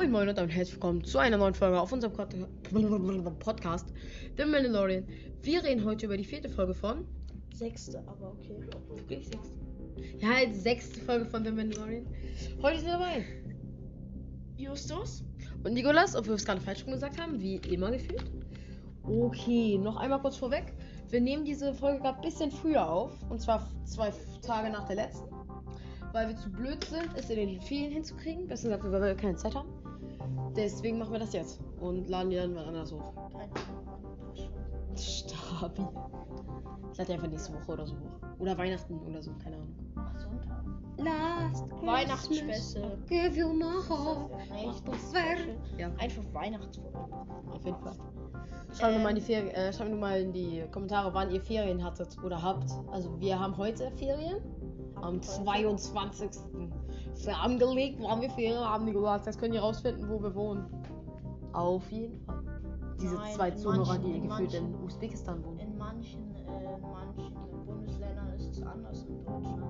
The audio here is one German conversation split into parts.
Moin Moin und damit herzlich willkommen zu einer neuen Folge auf unserem Pod- Podcast The Mandalorian. Wir reden heute über die vierte Folge von. Sechste, aber okay. Wirklich sechste? Ja, halt sechste Folge von The Mandalorian. Heute sind dabei. Justus? Und Nikolas, ob wir es gerade falsch rum gesagt haben, wie immer gefühlt. Okay, noch einmal kurz vorweg. Wir nehmen diese Folge gerade ein bisschen früher auf. Und zwar zwei Tage nach der letzten. Weil wir zu blöd sind, es in den Ferien hinzukriegen. Besser gesagt, weil wir keine Zeit haben. Deswegen machen wir das jetzt. Und laden die dann mal anders hoch. Stabi. Ich lade die einfach nächste Woche oder so hoch. Oder Weihnachten oder so, keine Ahnung. Ach, Sonntag. Last Weihnachtsspecial. Give you my heart. Ja, Einfach Weihnachtsfolge. auf jeden Fall. Schreibt Ähm. mal in die Ferien, äh, schreibt mir mal in die Kommentare, wann ihr Ferien hattet oder habt. Also wir haben heute Ferien. Am 22. Angelegt, wann wir Ferien haben, die gesagt. Das könnt ihr rausfinden, wo wir wohnen. Auf jeden Fall. Diese Nein, zwei Zuhörer, die in gefühlt in Usbekistan wohnen. In manchen, äh, in manchen Bundesländern ist es anders in Deutschland.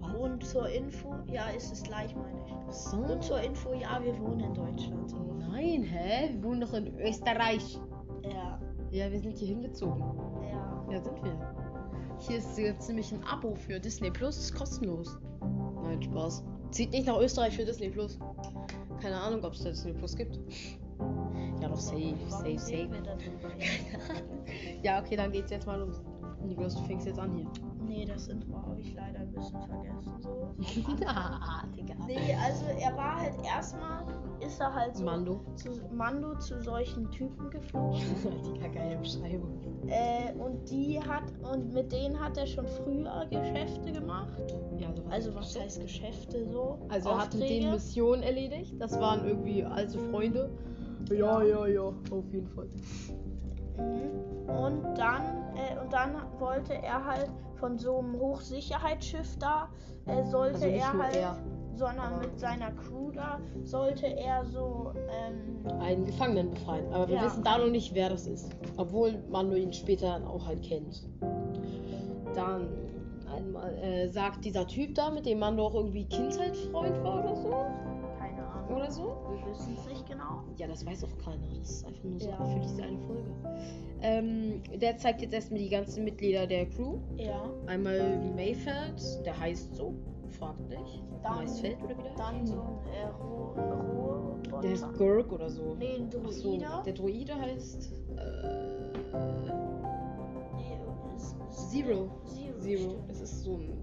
Was? Und zur Info, ja, ist es gleich, meine ich. So. Und zur Info, ja, wir wohnen in Deutschland. Nein, hä? Wir wohnen doch in Österreich. Ja, Ja, wir sind hier hingezogen. ja. Ja, sind wir. Hier ist jetzt nämlich ein Abo für Disney Plus, ist kostenlos. Nein, Spaß. Zieht nicht nach Österreich für Disney Plus. Keine Ahnung, ob es da Disney Plus gibt. Ja, doch safe, safe, safe. ja, okay, dann geht's jetzt mal los. Niklas, du fängst jetzt an hier. Nee, das Intro habe ich leider ein bisschen vergessen. So. ah, Digga. Nee, also er war halt erstmal, ist er halt so Mando. zu Mando zu solchen Typen geflogen. Digga, geile Beschreibung. äh, und die hat, und mit denen hat er schon früher Geschäfte gemacht. Ja, also, was Also was heißt Geschäfte so? Also er hat mit denen. Missionen erledigt. Das waren irgendwie alte Freunde. Ja, ja, ja, auf jeden Fall. Mhm. Und dann, äh, und dann wollte er halt von so einem Hochsicherheitsschiff da, äh, sollte Also er halt, er, sondern mit seiner Crew da, sollte er so, ähm, einen Gefangenen befreien. Aber wir Ja. wissen da noch nicht, wer das ist. Obwohl Mando ihn später auch halt kennt. Dann einmal äh, sagt dieser Typ da, mit dem Mando auch irgendwie Kindheitsfreund war oder so. keine Ahnung, Oder so. wir wissen es nicht genau. Ja, das weiß auch keiner. Das ist einfach nur so Ja. für diese eine Folge. Ähm, der zeigt jetzt erstmal die ganzen Mitglieder der Crew. Ja, Einmal Mayfeld, der heißt so. Fragt nicht. Dann- Maisfeld oder wie der dann so ein äh. Der heißt Gurk oder so. Nee, ein Ach so, Druide. der Druide heißt äh, Zero. Zero. Zero. Es ist so ein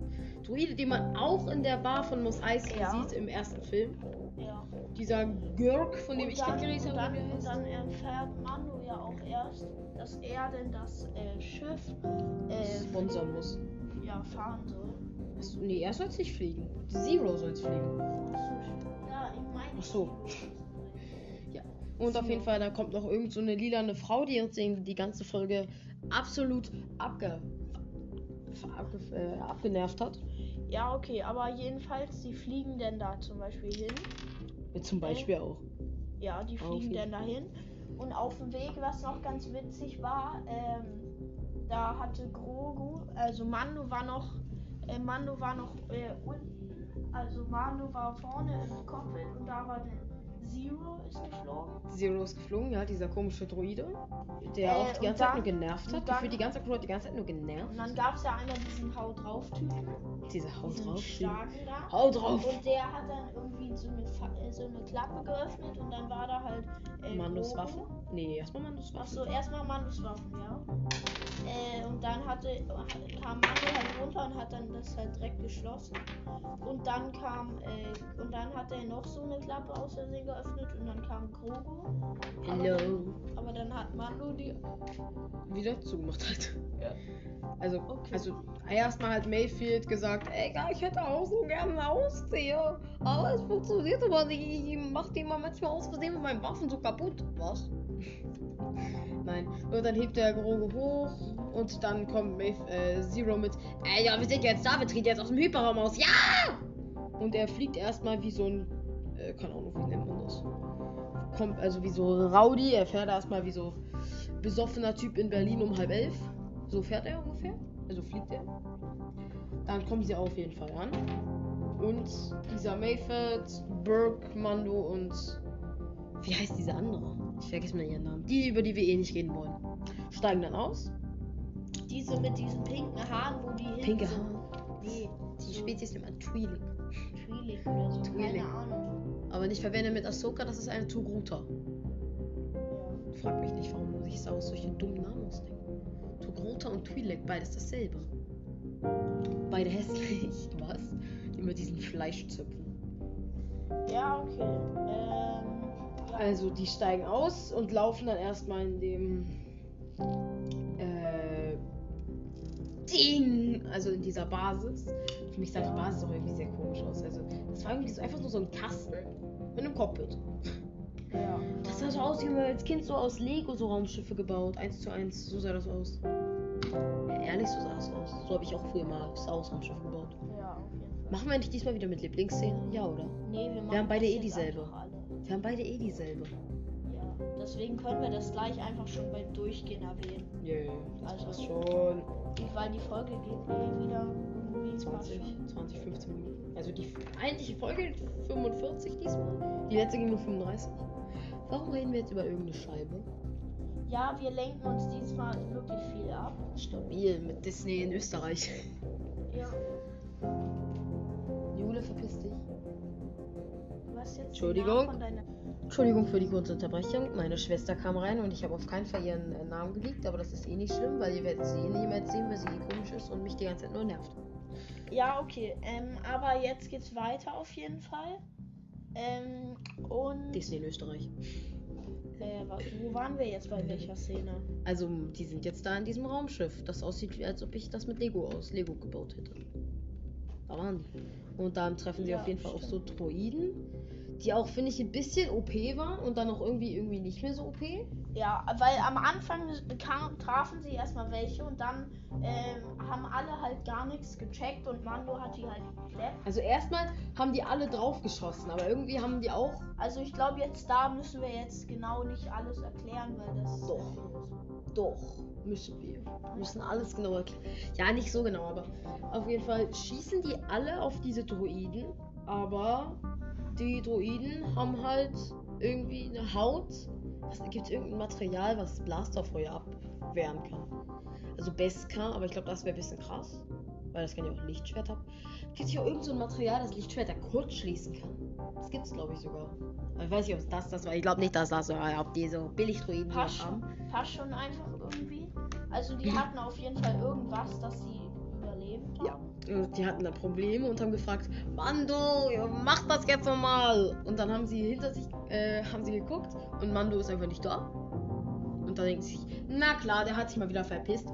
Druide, den man auch in der Bar von Mos Eisley Ja. sieht im ersten Film. Ja. Dieser Gurk, von dem Und ich gerade und habe. dann, er und dann erfährt Mando ja auch erst, dass er denn das äh, Schiff äh, sponsern muss. ja, fahren soll. Achso, nee, er soll es nicht fliegen. Zero soll es fliegen. Ja, ich meine. Ach so. Ja. Und auf jeden Fall, da kommt noch irgend so eine lilane Frau, die uns die ganze Folge absolut abge, abge, äh, abgenervt hat. Ja, okay, aber jedenfalls, die fliegen denn da zum Beispiel hin. Ja, Zum Beispiel auch. Ja, die fliegen jeden dann dahin. Und auf dem Weg, was noch ganz witzig war, ähm, da hatte Grogu, also Mando war noch, äh, Mando war noch äh, unten, also Mando war vorne im Cockpit und da war der Zero ist geflogen. Zero ist geflogen, ja, dieser komische Droide, der Äh, auch die ganze Zeit dann- nur genervt hat. dann- Gefühlt die ganze Crew hat die ganze Zeit nur genervt. Und dann gab es ja einmal diesen Hau drauf Typen, Diese diesen drauf. da. Hau drauf! Und der hat dann irgendwie so eine, äh, so eine Klappe geöffnet und dann war da halt äh, Mandos Grogu. Waffe? Nee, erstmal Mandos Waffe. Achso, erstmal Mandos Waffen, ja. Äh, und dann hatte, kam Mando halt runter und hat dann das halt direkt geschlossen. Und dann kam, äh, und dann hat er noch so eine Klappe aus Versehen geöffnet und dann kam. Aber Hello. dann, aber dann hat Mando die. Wieder zugemacht hat. Ja. Also, Okay. also erstmal hat Mayfield gesagt, ey, ja, ich hätte auch so gerne ein Haustier. Aber es funktioniert aber nicht. Ich mach die immer manchmal aus Versehen mit meinen Waffen so kaputt. Was? Nein. Und dann hebt der Grogu hoch und dann kommt Mayf äh, Zero mit, ey, ja, wir sind jetzt da, wir treten jetzt aus dem Hyperraum aus. Ja! Und er fliegt erstmal wie so ein, äh, keine Ahnung, wie nennt man das? Kommt also wie so Rowdy, er fährt erstmal wie so besoffener Typ in Berlin um halb elf. So fährt er ungefähr. Also fliegt er. Dann kommen sie auf jeden Fall an. Und dieser Mayfeld, Burke, Mando und wie heißt diese andere? Ich vergesse mal ihren Namen. Die, über die wir eh nicht reden wollen. Steigen dann aus. Diese mit diesen pinken Haaren, wo die hin Pinke. Haare. Nee, Die Spezies nennt man Twi'lek. Twi'lek oder so. Twi'lek. Keine Ahnung. Aber nicht verwende mit Ahsoka, das ist eine Togruta. Ja. Frag mich nicht, warum sich Star Wars solche dummen Namen ausdenken. Togruta und Twi'lek, beides dasselbe. Beide hässlich. Was? Die mit diesen Fleischzöpfen. Ja, okay. Ähm, ja. Also die steigen aus und laufen dann erstmal in dem äh, Ding, also in dieser Basis. Für mich sah die Basis auch irgendwie sehr komisch aus. Also das war irgendwie so einfach nur so ein Kasten mit einem Cockpit. ja. Das sah so aus, wie man als Kind so aus Lego so Raumschiffe gebaut. Eins zu eins, so sah das aus. Ja, ehrlich, so sah das aus. So habe ich auch früher mal Star Wars Raumschiffe gebaut. Ja, auf jeden Fall. Machen wir nicht diesmal wieder mit Lieblingsszene? Ja, oder? Nee, wir machen haben beide eh dieselbe. Wir haben beide eh dieselbe. Deswegen können wir das gleich einfach schon beim Durchgehen erwähnen. Das Also- schon. Weil die Folge geht eh wieder irgendwie 20, fast 20, 15 Minuten. Also die eigentliche Folge geht 45 diesmal. Die letzte ging nur 35. Warum reden wir jetzt über irgendeine Scheibe? Ja, wir lenken uns diesmal wirklich viel ab. Stabil mit Disney in Österreich. Ja. Jule, verpiss dich. Was jetzt? Entschuldigung. Entschuldigung für die kurze Unterbrechung. Meine Schwester kam rein und ich habe auf keinen Fall ihren äh, Namen geleakt, aber das ist eh nicht schlimm, weil ihr werdet sie eh niemals sehen, weil sie eh komisch ist und mich die ganze Zeit nur nervt. Ja, okay. Ähm, aber jetzt geht's weiter auf jeden Fall. Ähm, und Disney in Österreich. äh, wo waren wir jetzt bei welcher Szene? Also, die sind jetzt da in diesem Raumschiff, das aussieht, als ob ich das mit Lego aus Lego gebaut hätte. Da waren die. Und dann treffen sie Ja, auf jeden Fall auf so Droiden, die auch, finde ich, ein bisschen OP waren und dann auch irgendwie irgendwie nicht mehr so OP. Ja, weil am Anfang kam, trafen sie erstmal welche und dann ähm, haben alle halt gar nichts gecheckt und Mando hat die halt geklärt. Also erstmal haben die alle draufgeschossen, aber irgendwie haben die auch. Also ich glaube jetzt da müssen wir jetzt genau nicht alles erklären, weil das Doch. Doch, müssen wir. Wir müssen alles genau erklären. Ja, nicht so genau, aber auf jeden Fall schießen die alle auf diese Droiden, aber die Droiden haben halt irgendwie eine Haut. Gibt es irgendein Material, was Blasterfeuer abwehren kann? Also Beskar, aber ich glaube, das wäre ein bisschen krass. Weil das kann ja auch ein Lichtschwert haben. Gibt es hier irgend so ein Material, das Lichtschwerter kurz schließen kann? Das gibt's glaube ich sogar. Aber ich weiß nicht, ob es das das war. Ich glaube nicht, dass das so, ob die so Billigdroiden Passt haben. passt schon einfach irgendwie. Also die hatten auf jeden Fall irgendwas, dass sie die hatten da Probleme und haben gefragt, Mando, mach das jetzt nochmal. Und dann haben sie hinter sich, äh, haben sie geguckt und Mando ist einfach nicht da. Und dann denken sie sich, na klar, der hat sich mal wieder verpisst.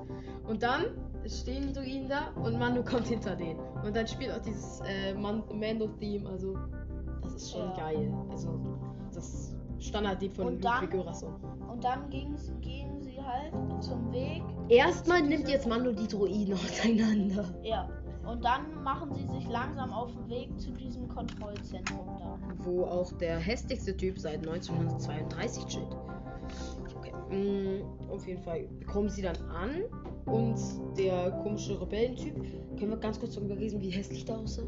Und dann stehen die Druiden da und Mando kommt hinter denen. Und dann spielt auch dieses äh, Man Mando-Theme, also das ist schon Ja. geil. Also das Standardlied von Ludwig Göransson. Und dann gingen sie halt zum Weg. Erstmal nimmt jetzt Mando die Druiden auseinander. Ja. Und dann machen sie sich langsam auf den Weg zu diesem Kontrollzentrum da. wo auch der hässlichste Typ seit 1932 steht. Okay. Mm, auf jeden Fall kommen sie dann an und der komische Rebellentyp, können wir ganz kurz darüber reden, wie hässlich der aussah?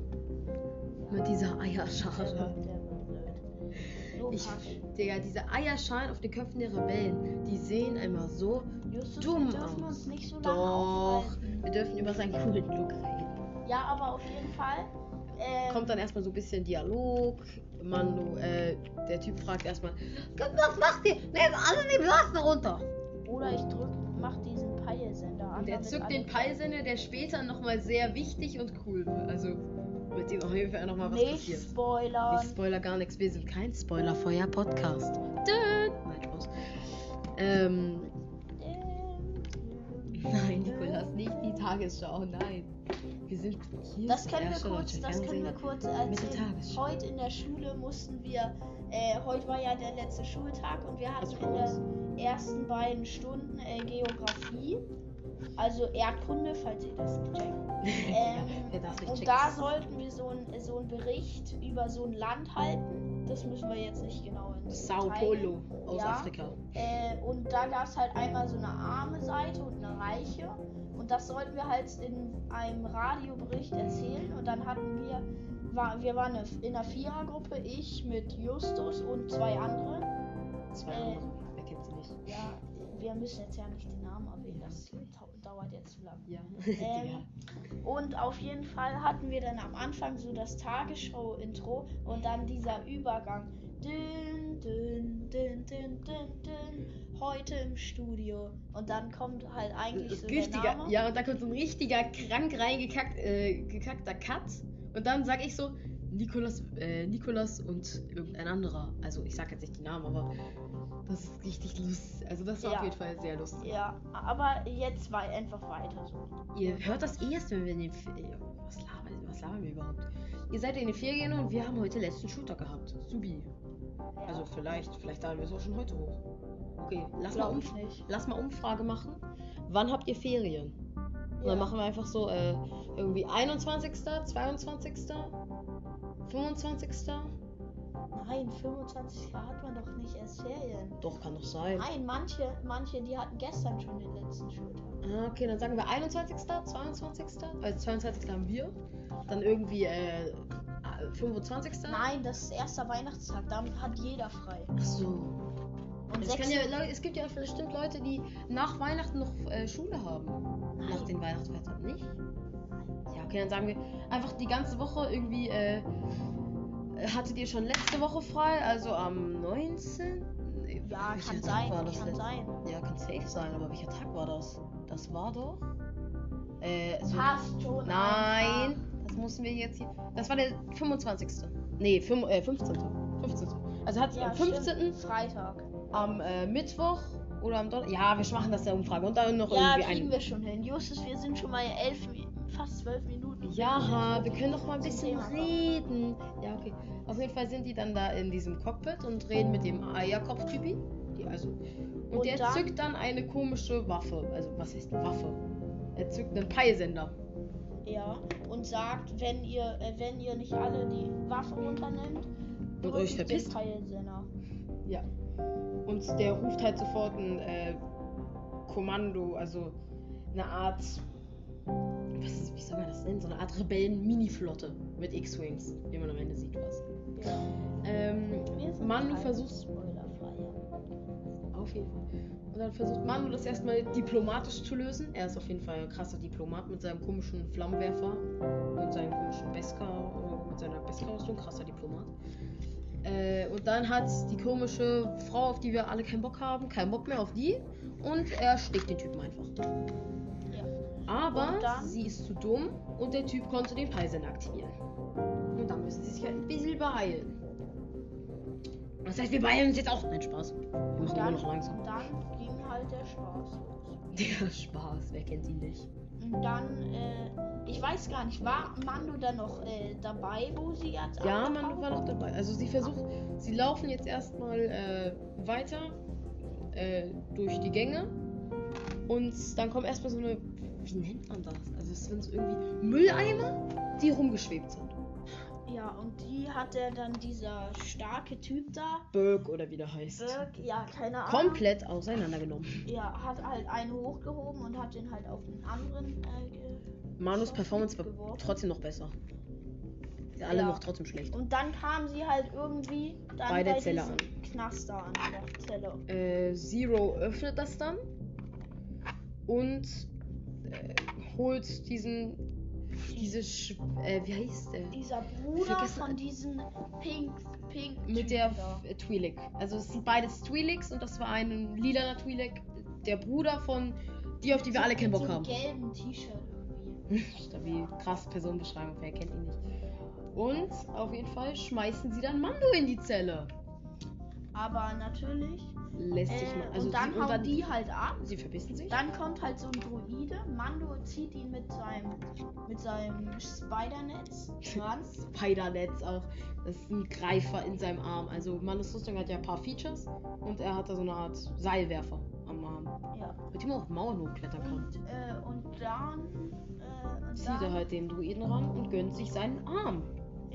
Mit dieser Eierschale. Ich. Digga, diese Eierschalen auf den Köpfen der Rebellen, die sehen einmal so Justus, dumm wir dürfen aus. uns nicht so lange Doch, aufhalten. wir dürfen über seinen coolen Look reden. Ja, aber auf jeden Fall. Ähm, Kommt dann erstmal so ein bisschen Dialog. Mando, äh, der Typ fragt erstmal, was macht ihr? Nehmt alle den Blaster runter. Oder ich drück, mach diesen Peilsender an. Und er damit zückt den Peilsender, der später nochmal sehr wichtig und cool wird. Also mit dem auf jeden Fall nochmal was Nicht passiert. spoilern. Ich spoiler gar nichts, wir sind kein Spoilerfeuer-Podcast. Nein, Spaß. Ähm, Ähm, nein, Nikolas, nicht die Tagesschau, nein. Wir sind hier. Das können wir kurz, das können wir kurz erzählen. Heute in der Schule mussten wir, äh, heute war ja der letzte Schultag und wir hatten in den ersten beiden Stunden äh, Geografie, also Erdkunde, falls ihr das checkt. Ähm, nicht und da sollten wir so einen so Bericht über so ein Land halten. Das müssen wir jetzt nicht genau in Sao Paulo aus Ja. Afrika. äh, und da gab es halt einmal so eine arme Seite und eine reiche. Und das sollten wir halt in einem Radiobericht erzählen. Und dann hatten wir, war, wir waren in einer Vierergruppe, ich mit Justus und zwei andere. zwei Äh. andere. Wer kennt sie nicht? Ja, wir müssen jetzt ja nicht den Namen erwähnen, das dauert jetzt zu lang. Ja. Ähm, Und auf jeden Fall hatten wir dann am Anfang so das Tagesschau-Intro und dann dieser Übergang. Dün, dün, dün, dün, dün, dün, heute im Studio. Und dann kommt halt eigentlich so richtiger, Name. ja, und da kommt so ein richtiger, krank reingekackt, äh, gekackter Cut. Und dann sag ich so, Nikolas, äh, Nikolas und irgendein anderer. Also ich sag jetzt nicht die Namen, aber das ist richtig lustig. Also das war Ja. auf jeden Fall sehr lustig. Ja, aber jetzt war einfach weiter so. Ihr hört das erst, wenn wir in den Ferien. Was labern, was labern wir überhaupt? Ihr seid in den Ferien und wir haben heute letzten Shooter gehabt. Subi. Also vielleicht, vielleicht laden wir es auch schon heute hoch. Okay, lass mal, umf nicht. lass mal Umfrage machen. Wann habt ihr Ferien? Und dann machen wir einfach so äh, irgendwie 21., 22., 25. Nein, 25 Grad hat man doch nicht erst Ferien. Doch, kann doch sein. Nein, manche, manche, die hatten gestern schon den letzten Schultag. Ah, okay, dann sagen wir 21., 22., also 22. haben wir. Dann irgendwie äh, 25. Nein, das ist erster Weihnachtstag, damit hat jeder frei. Ach so. Und Es, ja, es gibt ja bestimmt Leute, die nach Weihnachten noch äh, Schule haben. Nach Nein. den Weihnachtsfeiertagen. Nicht? Ja, okay, dann sagen wir einfach die ganze Woche irgendwie. Äh, hattet ihr schon letzte Woche frei? Also am 19. Nee, Ja, kann sein, war das kann letzte- sein. Ja, kann safe sein, aber welcher Tag war das? Das war doch. Äh, so Passt schon. Nein, das mussten wir jetzt hier. Das war der 25. Nee, fünf, äh, 15. 15. Also hat sie Ja, am 15. stimmt. Freitag. am äh, Mittwoch oder am Donnerstag. Ja, wir machen das der Umfrage. Und dann noch Ja, irgendwie kriegen ein. wir schon hin. Justus, wir sind schon mal elf, fast zwölf Minuten. Ja, wir können doch mal ein bisschen reden. Ja, okay. Auf jeden Fall sind die dann da in diesem Cockpit und reden mit dem Eierkopf-Typi. Also. Und, Und der dann- zückt dann eine komische Waffe. Also, was heißt Waffe? Er zückt einen Peilsender. Ja, und sagt, wenn ihr, äh, wenn ihr nicht alle die Waffe runternimmt, Und drückt euch den verpisst. Peilsender. Ja. Und der ruft halt sofort ein äh, Kommando, also eine Art. Was wie soll man das nennen? So eine Art Rebellen-Mini-Flotte mit X-Wings, wie man am Ende sieht was. Ja. Ähm, Manu versucht. Auf jeden Fall. Und dann versucht Manu das erstmal diplomatisch zu lösen. Er ist auf jeden Fall ein krasser Diplomat mit seinem komischen Flammenwerfer und seinem komischen Beskar, mit seiner Beskar-Rüstung. Krasser Diplomat. Äh, und dann hat die komische Frau, auf die wir alle keinen Bock haben, keinen Bock mehr auf die. Und er schlägt den Typen einfach. Aber sie ist zu dumm und der Typ konnte den Peilsender aktivieren. Und dann müssen sie sich halt ein bisschen beeilen. Das heißt, wir beeilen uns jetzt auch. Nein, Spaß. Wir immer Dann, noch langsam. dann ging halt der Spaß los. Der Spaß, wer kennt ihn nicht? Und dann, äh, ich weiß gar nicht, war Mando dann noch äh, dabei, wo sie jetzt Ja, abgetaucht man war noch dabei. Also sie versucht, sie laufen jetzt erstmal äh, weiter äh, durch die Gänge und dann kommt erstmal so eine, wie nennt man das? Also es sind so irgendwie Mülleimer, die rumgeschwebt sind. Ja, und die hat er dann dieser starke Typ da, Burg oder wie der heißt. Berg, ja, keine Ahnung. Komplett auseinandergenommen. Ja, hat halt einen hochgehoben und hat den halt auf den anderen äh, Manus Performance war geworfen. trotzdem noch besser. Die alle Ja. noch trotzdem schlecht. Und dann kam sie halt irgendwie dann Bei der bei Zelle diesem Knaster an der Zelle. Äh, Zero öffnet das dann und äh, holt diesen, diese, Sch äh, wie heißt der? Dieser Bruder von diesen Pink, Pink. Mit der. F- äh, Twi'lek. Also es sind beides Twi'leks und das war ein lilaner Twi'lek, der Bruder von die, auf die wir alle keinen Bock so haben. gelben T-Shirt irgendwie. Stabil, krass Personenbeschreibung, wer kennt ihn nicht. Und auf jeden Fall schmeißen sie dann Mando in die Zelle. Aber natürlich. Lässt sich Äh, mal. Also und dann sie, hauen die halt ab. sie verbissen sich. Dann kommt halt so ein Druide. Mando zieht ihn mit seinem mit seinem Spidernetz. Spider-Netz auch. Das ist ein Greifer in seinem Arm. Also Manus Rüstung hat ja ein paar Features und er hat da so eine Art Seilwerfer am Arm. ja. Mit dem er auf Mauern hochklettern kann. Und, äh, und dann. Äh, und Zieht dann, er halt den Druiden ran und gönnt sich seinen Arm.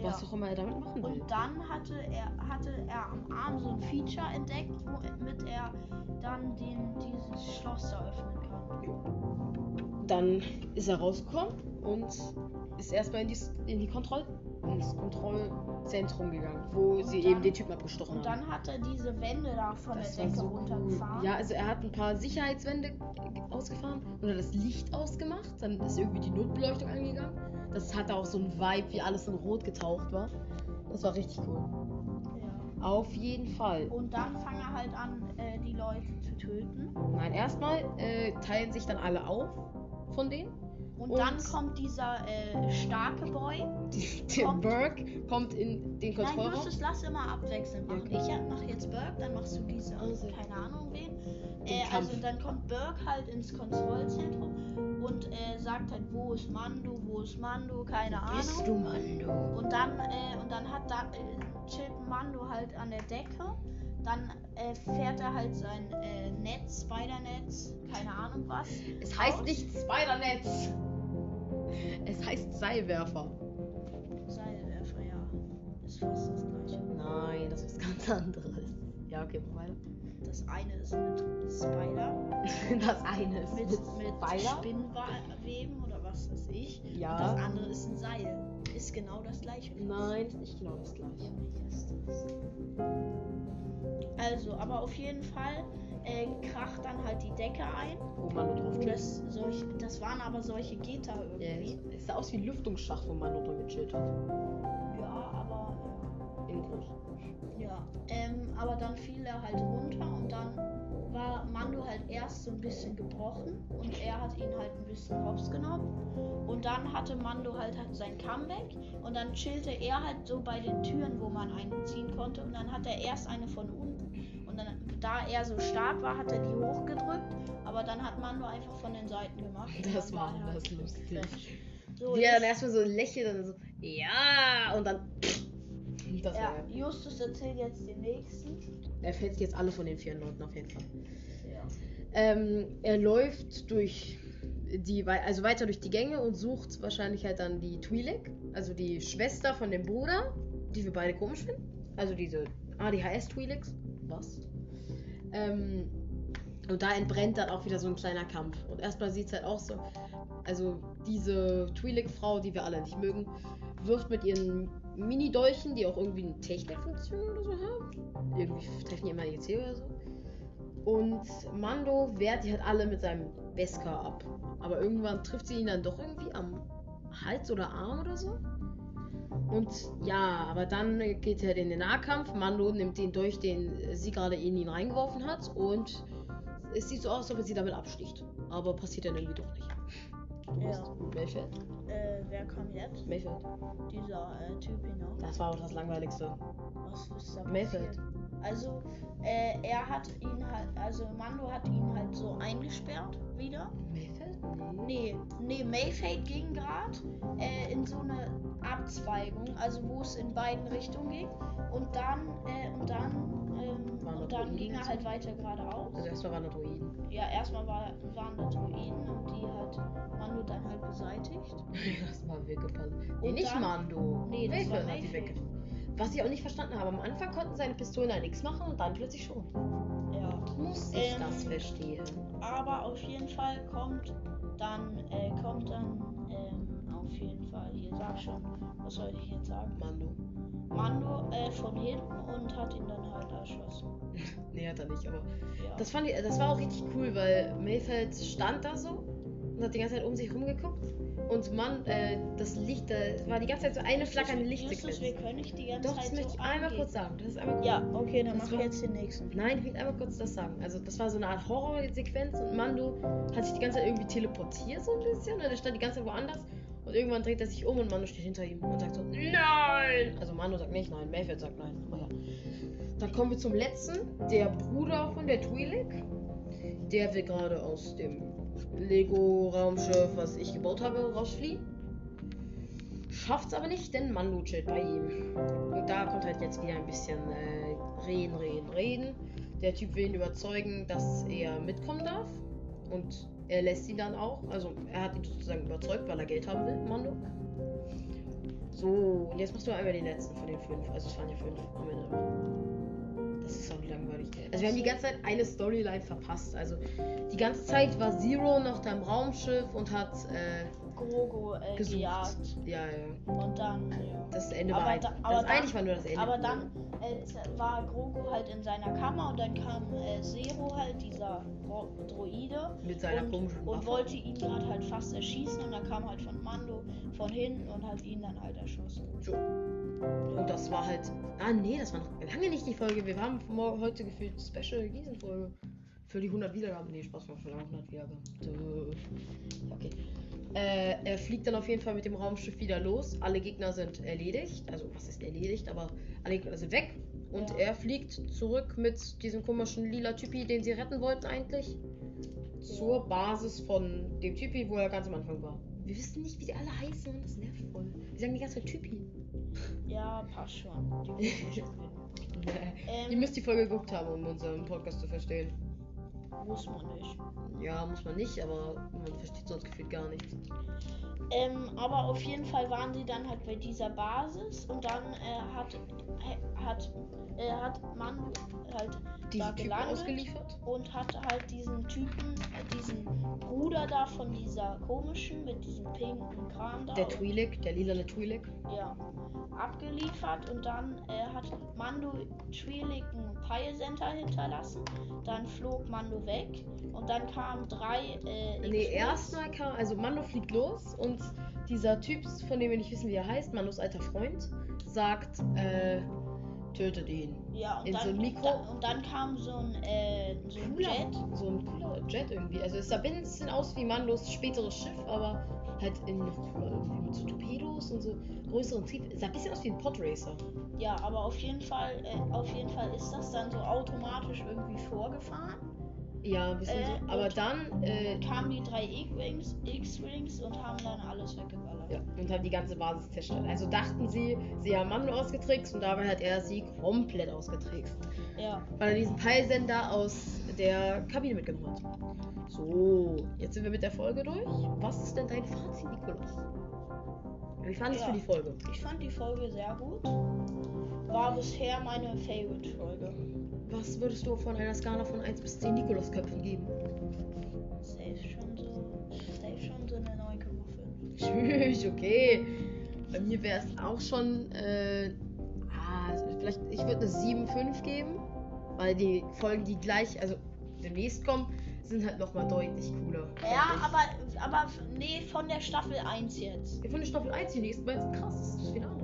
Ja. Was auch immer er damit machen will. Und dann hatte er, hatte er am Arm so ein Feature entdeckt, womit er dann den, dieses Schloss da öffnen kann. dann ist er rausgekommen und ist erstmal in die, in die Kontroll ins Kontrollzentrum gegangen, wo Und sie dann- eben den Typen abgestochen Und haben. dann hat er diese Wände da von Das der Decke so runtergefahren. Ja, also er hat ein paar Sicherheitswände ausgefahren und hat das Licht ausgemacht. Dann ist irgendwie die Notbeleuchtung angegangen. Das hatte auch so ein Vibe, wie alles in Rot getaucht war. Das war richtig cool. Ja. Auf jeden Fall. Und dann fangen er halt an, äh, die Leute zu töten. Nein, erstmal äh, teilen sich dann alle auf von denen. Und, Und- dann kommt dieser äh, starke Boy. Der Kommt- Burke kommt in den Nein, Kontrollraum. Justus, lass immer abwechselnd machen. Okay. Ich mache jetzt Burke, dann machst du diese, Also. keine Ahnung wen. Äh, also dann kommt Burke halt ins Kontrollzentrum und äh, sagt halt, wo ist Mando, wo ist Mando, keine Bist Ahnung. du Mando? Und dann, äh, und dann hat da äh, chillt Mando halt an der Decke. Dann äh, fährt er halt sein äh, Netz, Spider-Netz, keine Ahnung was. Es heißt nicht Spider-Netz. Es heißt Seilwerfer. Seilwerfer, ja. Ist fast das gleiche. Nein, das ist was ganz anderes. Ja, okay, mach weiter. Das eine ist mit Spider, Das eine ist mit, mit, mit Pfeiler. Spinnweben oder was weiß ich. Und das Ja. andere ist ein Seil. Ist genau das gleiche. Nein, ist nicht genau das gleiche. Also, aber auf jeden Fall äh, kracht dann halt die Decke ein. Wo man nur drauf das, solch, das waren aber solche Gitter Ja, irgendwie. es sah aus wie ein Lüftungsschacht, wo man nur drin gechillt hat. Ja, aber In groß. Ja. Ähm, aber dann fiel er halt runter und dann war Mando halt erst so ein bisschen gebrochen und er hat ihn halt ein bisschen hops genommen. Und dann hatte Mando halt, halt sein Comeback und dann chillte er halt so bei den Türen, wo man einen ziehen konnte und dann hat er erst eine von unten und dann, da er so stark war, hat er die hochgedrückt, aber dann hat Mando einfach von den Seiten gemacht. Das dann war er das lustig. fresh. So, Wie er dann erstmal so lächelt und so, ja, und dann. Das ja, ja. Justus erzählt jetzt den nächsten. Er fällt jetzt alle von den vier Leuten auf jeden Fall. Ja. Ähm, er läuft durch die, also weiter durch die Gänge und sucht wahrscheinlich halt dann die Twi'lek, also die Schwester von dem Bruder, die wir beide komisch finden. Also diese ADHS Twi'leks. Was? Ähm, und da entbrennt dann auch wieder so ein kleiner Kampf. Und erstmal sieht es halt auch so, also diese Twi'lek-Frau, die wir alle nicht mögen, wirft mit ihren Mini-Dolchen, die auch irgendwie eine Technikfunktion oder so haben. Irgendwie treffen die immer die EC oder so. Und Mando wehrt die halt alle mit seinem Beskar ab. Aber irgendwann trifft sie ihn dann doch irgendwie am Hals oder Arm oder so. Und ja, aber dann geht er in den Nahkampf. Mando nimmt den Dolch, den sie gerade in ihn reingeworfen hat. Und es sieht so aus, als ob er sie damit absticht. Aber passiert dann irgendwie doch nicht. Du Ja. bist Mayfield? Äh, wer kam jetzt? Mayfield. Dieser äh, Typ hinaus. Das war auch das Langweiligste. Was ist da Mayfield. passiert? Also, äh, er hat ihn halt, also Mando hat ihn halt so eingesperrt wieder. Mayfield? Nee, nee, Mayfade ging gerade äh, in so eine Abzweigung, also wo es in beiden Richtungen ging. Und dann, äh, und dann, ähm, und da dann ging er halt weiter geradeaus. Also erstmal waren da Druiden. Ja, erstmal war, waren da Druiden und die hat Mando dann halt beseitigt. das war weggefallen. Nee, Und nicht dann- Mando. Nee, das Mayfield war hat die Mayfield. weggefallen. Was ich auch nicht verstanden habe, am Anfang konnten seine Pistolen halt nichts machen und dann plötzlich schon. Ja. Muss ich Ähm, das verstehen? Aber auf jeden Fall kommt dann, äh, kommt dann, ähm, auf jeden Fall, hier sag schon, was soll ich jetzt sagen? Mando. Mando äh, von hinten und hat ihn dann halt erschossen. Nee, hat er nicht, aber. Ja. Das fand ich, das war auch richtig cool, weil Mayfeld stand da so und hat die ganze Zeit um sich rumgeguckt. Und man, äh, das Licht, da war die ganze Zeit so eine flackernde Justus, Lichtsequenz. wir können nicht die ganze Doch, das Zeit möchte so ich einmal angehen. kurz sagen. Das ist einmal kurz Ja, okay, dann Das mach war- jetzt den nächsten. Nein, ich will einmal kurz das sagen. Also, das war so eine Art Horrorsequenz und Mando hat sich die ganze Zeit irgendwie teleportiert, so ein bisschen. Und er stand die ganze Zeit woanders. Und irgendwann dreht er sich um und Mando steht hinter ihm und sagt so: Nein! Also, Mando sagt nicht nein, Mayfield sagt nein. Aber ja. Dann kommen wir zum letzten. Der Bruder von der Twi'lek. Der will gerade aus dem Lego-Raumschiff, was ich gebaut habe, rausfliehen. Schafft's aber nicht, denn Mando chillt bei ihm. Und da kommt halt jetzt wieder ein bisschen äh, reden, reden, reden. Der Typ will ihn überzeugen, dass er mitkommen darf. Und er lässt ihn dann auch. Also er hat ihn sozusagen überzeugt, weil er Geld haben will, Mando. So, und jetzt machst du einmal den letzten von den fünf. Also es waren ja fünf am Ende. Auch langweilig. Also wir haben die ganze Zeit eine Storyline verpasst. Also die ganze Zeit war Zero noch da im Raumschiff und hat äh, Grogo äh, gesucht. gejagt. Ja, ja. Und dann, ja. Das Ende Aber war halt. da- aber das dann- eigentlich war nur das Ende. Aber dann äh, war Grogu halt in seiner Kammer und dann kam äh, Zero halt, dieser Ro Droide. mit seiner und, komischen und Waffe. wollte ihn gerade halt fast erschießen und dann kam halt von Mando von hinten und hat ihn dann halt erschossen. So. Und das war halt. Ah, nee, das war noch lange nicht die Folge. Wir haben heute gefühlt Special Gießen-Folge. Für die 100 Wiedergaben. Nee, Spaß, haben schon lange 100 Wiedergaben. Okay. Äh, er fliegt dann auf jeden Fall mit dem Raumschiff wieder los. Alle Gegner sind erledigt. Also, was ist erledigt? Aber alle Gegner sind weg. Und Ja. er fliegt zurück mit diesem komischen lila Typi, den sie retten wollten eigentlich. Zur Basis von dem Typi, wo er ganz am Anfang war. Wir wissen nicht, wie die alle heißen und das nervt voll. Wir sagen die ganze Zeit Typi. Ja, passt schon. Gewinnen. Ihr ähm, müsst die Folge geguckt haben, um unseren Podcast zu verstehen. muss man nicht. Ja, muss man nicht, aber man versteht sonst gefühlt gar nichts. Ähm, aber auf jeden Fall waren sie dann halt bei dieser Basis und dann äh, hat, hat, äh, hat man halt Diese da gelandet ausgeliefert? und hat halt diesen Typen, äh, diesen Bruder da von dieser komischen mit diesem pinken Kram da. Der Twi'lek, der lilane Twi'lek. Ja, abgeliefert und dann äh, hat Mando Twi'lek ein Peilcenter hinterlassen. Dann flog Mando weg und dann kamen drei. Äh, Nee, erstmal kam, also Mando fliegt los und dieser Typ, von dem wir nicht wissen, wie er heißt, Mandos alter Freund, sagt, äh, tötet ihn. Ja, und in so dann, ein Mikro. Da, und dann kam so ein, äh, so ein Cooler, Jet. so ein cooler Jet irgendwie. Also es sah ein bisschen aus wie Mandos späteres Schiff, aber halt cooler irgendwie mit so Torpedos und so größeren Trieb. Sah ein bisschen aus wie ein Podracer. Ja, aber auf jeden Fall, äh, auf jeden Fall ist das dann so automatisch irgendwie vorgefahren. Ja, ein bisschen Äh, so. Aber dann, äh, Kamen die drei X-Wings, X-Wings und haben dann alles weggeballert. Ja, und haben die ganze Basis zerstört. Also dachten sie, sie haben Mando ausgetrickst und dabei hat er sie komplett ausgetrickst. Ja. Weil er diesen Peilsender aus der Kabine mitgenommen hat. So, jetzt sind wir mit der Folge durch. Was ist denn dein Fazit, Nikolaus? Wie fandest Ja. du die Folge? Ich fand die Folge sehr gut. War bisher meine Favorite-Folge. Was würdest du von einer Skala von 1 bis 10 Nikolausköpfen geben? Safe schon so. Safe schon so eine 9,5. Tschüss, okay. Bei mir wäre es auch schon, äh, ah, vielleicht, ich würde eine 7,5 geben, weil die Folgen, die gleich, also demnächst kommen, sind halt nochmal deutlich cooler. Ja, aber, aber nee, von der Staffel 1 jetzt. Von der Staffel 1, die nächsten beiden sind krass, das ist das Finale.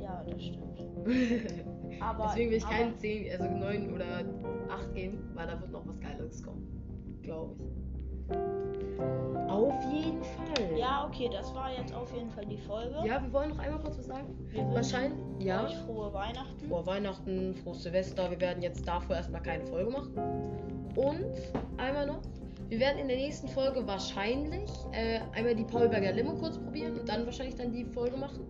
Ja, das stimmt. Aber, Deswegen will ich aber, keinen 10, also 9 oder 8 geben, weil da wird noch was Geileres kommen. Glaube ich. Auf jeden Fall. Ja, okay, das war jetzt auf jeden Fall die Folge. Ja, wir wollen noch einmal kurz was sagen. Wir Wahrscheinlich, ja. euch frohe Weihnachten. Vor Weihnachten, frohes Silvester. Wir werden jetzt davor erstmal keine Folge machen. Und einmal noch, wir werden in der nächsten Folge wahrscheinlich äh, einmal die Paulberger Limo kurz probieren und dann wahrscheinlich dann die Folge machen.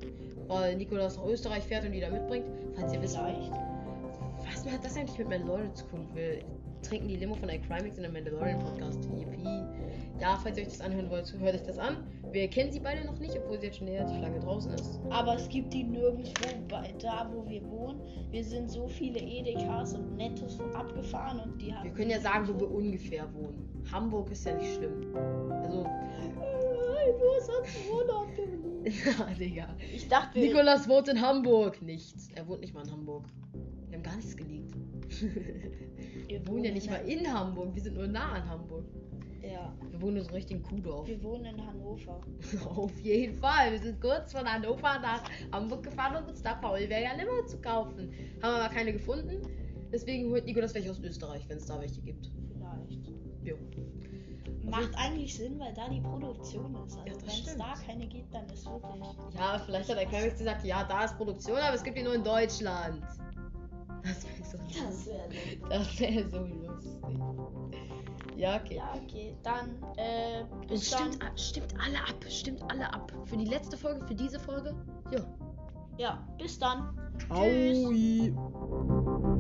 Weil Nikolaus nach Österreich fährt und die da mitbringt. Falls ihr wisst, was hat das eigentlich mit Mandalorian zu tun? Wir trinken die Limo von iCrimix in der Mandalorian Podcast. Yippie. Ja, falls ihr euch das anhören wollt, hört euch das an. Wir kennen sie beide noch nicht, obwohl sie jetzt schon relativ lange draußen ist. Aber es gibt die nirgendwo bei da, wo wir wohnen. Wir sind so viele Edekas und Nettos abgefahren und die haben. Wir können ja sagen, wo wir ungefähr wohnen. Hamburg ist ja nicht schlimm. Also, Du hast uns Urlaub geblieben. na, Digga. Ich dachte, Nikolas wohnt in Hamburg. Nichts. Er wohnt nicht mal in Hamburg. Wir haben gar nichts geleakt. wir wohnen ja nicht mal in Hamburg. Wir sind nur nah an Hamburg. Ja, Wir wohnen in so einem richtigen Kuhdorf. wir wohnen in Hannover. Auf jeden Fall. Wir sind kurz von Hannover nach Hamburg gefahren, um uns da Paulberger Limo zu kaufen. Haben aber keine gefunden. Deswegen holt Nikolas welche aus Österreich, wenn es da welche gibt. Vielleicht. Jo. Macht eigentlich Sinn, weil da die Produktion ist. Ja, Also das wenn es da keine gibt, dann ist wirklich. Ja, vielleicht hat der Kermix gesagt, ja, da ist Produktion, aber es gibt die nur in Deutschland. Das wäre so Das wäre Das wäre so lustig. Ja, okay. Ja, okay. Dann, äh, stimmt, dann. a- stimmt alle ab, stimmt alle ab. Für die letzte Folge, für diese Folge. Ja. Ja, bis dann. Tschüss. Ciao.